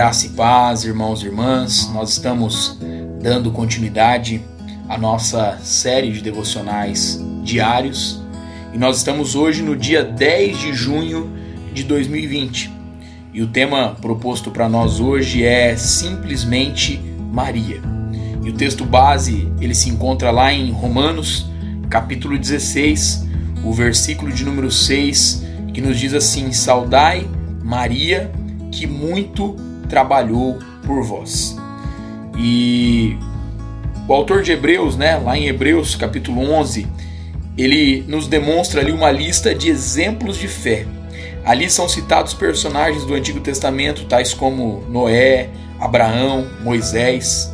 Graça e paz, irmãos e irmãs. Nós estamos dando continuidade à nossa série de devocionais diários e nós estamos hoje no dia 10 de junho de 2020. E o tema proposto para nós hoje é simplesmente Maria. E o texto base, ele se encontra lá em Romanos, capítulo 16, o versículo de número 6, que nos diz assim: Saudai Maria, que muito trabalhou por vós. E o autor de Hebreus, né, lá em Hebreus capítulo 11, ele nos demonstra ali uma lista de exemplos de fé. Ali são citados personagens do Antigo Testamento, tais como Noé, Abraão, Moisés.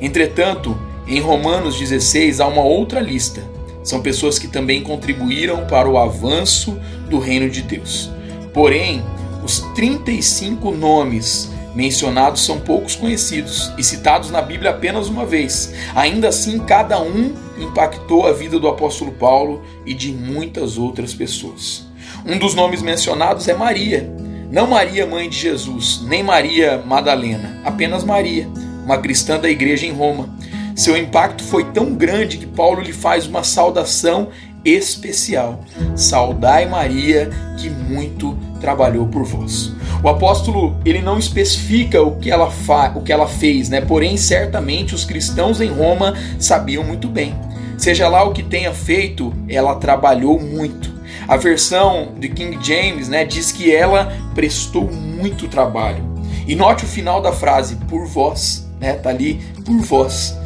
Entretanto, em Romanos 16 há uma outra lista. São pessoas que também contribuíram para o avanço do reino de Deus. Porém, os 35 nomes mencionados são poucos conhecidos e citados na Bíblia apenas uma vez. Ainda assim, cada um impactou a vida do apóstolo Paulo e de muitas outras pessoas. Um dos nomes mencionados é Maria. Não Maria, mãe de Jesus, nem Maria Madalena, apenas Maria, uma cristã da igreja em Roma. Seu impacto foi tão grande que Paulo lhe faz uma saudação especial. Saudai Maria, que muito trabalhou por vós. O apóstolo ele não especifica o que ela, fa o que ela fez, né? Porém, certamente os cristãos em Roma sabiam muito bem. Seja lá o que tenha feito, ela trabalhou muito. A versão de King James, né, diz que ela prestou muito trabalho. E note o final da frase, por vós, né? Tá ali, por vós.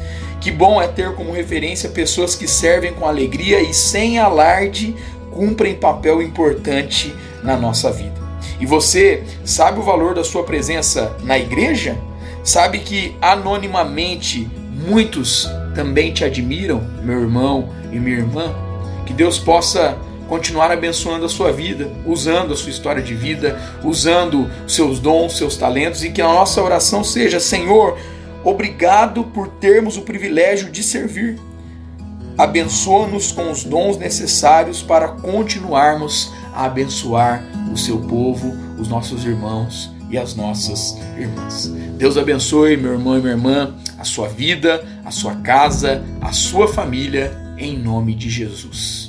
Que bom é ter como referência pessoas que servem com alegria e sem alarde cumprem papel importante na nossa vida. E você sabe o valor da sua presença na igreja? Sabe que anonimamente muitos também te admiram, meu irmão e minha irmã? Que Deus possa continuar abençoando a sua vida, usando a sua história de vida, usando seus dons, seus talentos e que a nossa oração seja: Senhor, obrigado por termos o privilégio de servir. Abençoa-nos com os dons necessários para continuarmos a abençoar o seu povo, os nossos irmãos e as nossas irmãs. Deus abençoe, meu irmão e minha irmã, a sua vida, a sua casa, a sua família, em nome de Jesus.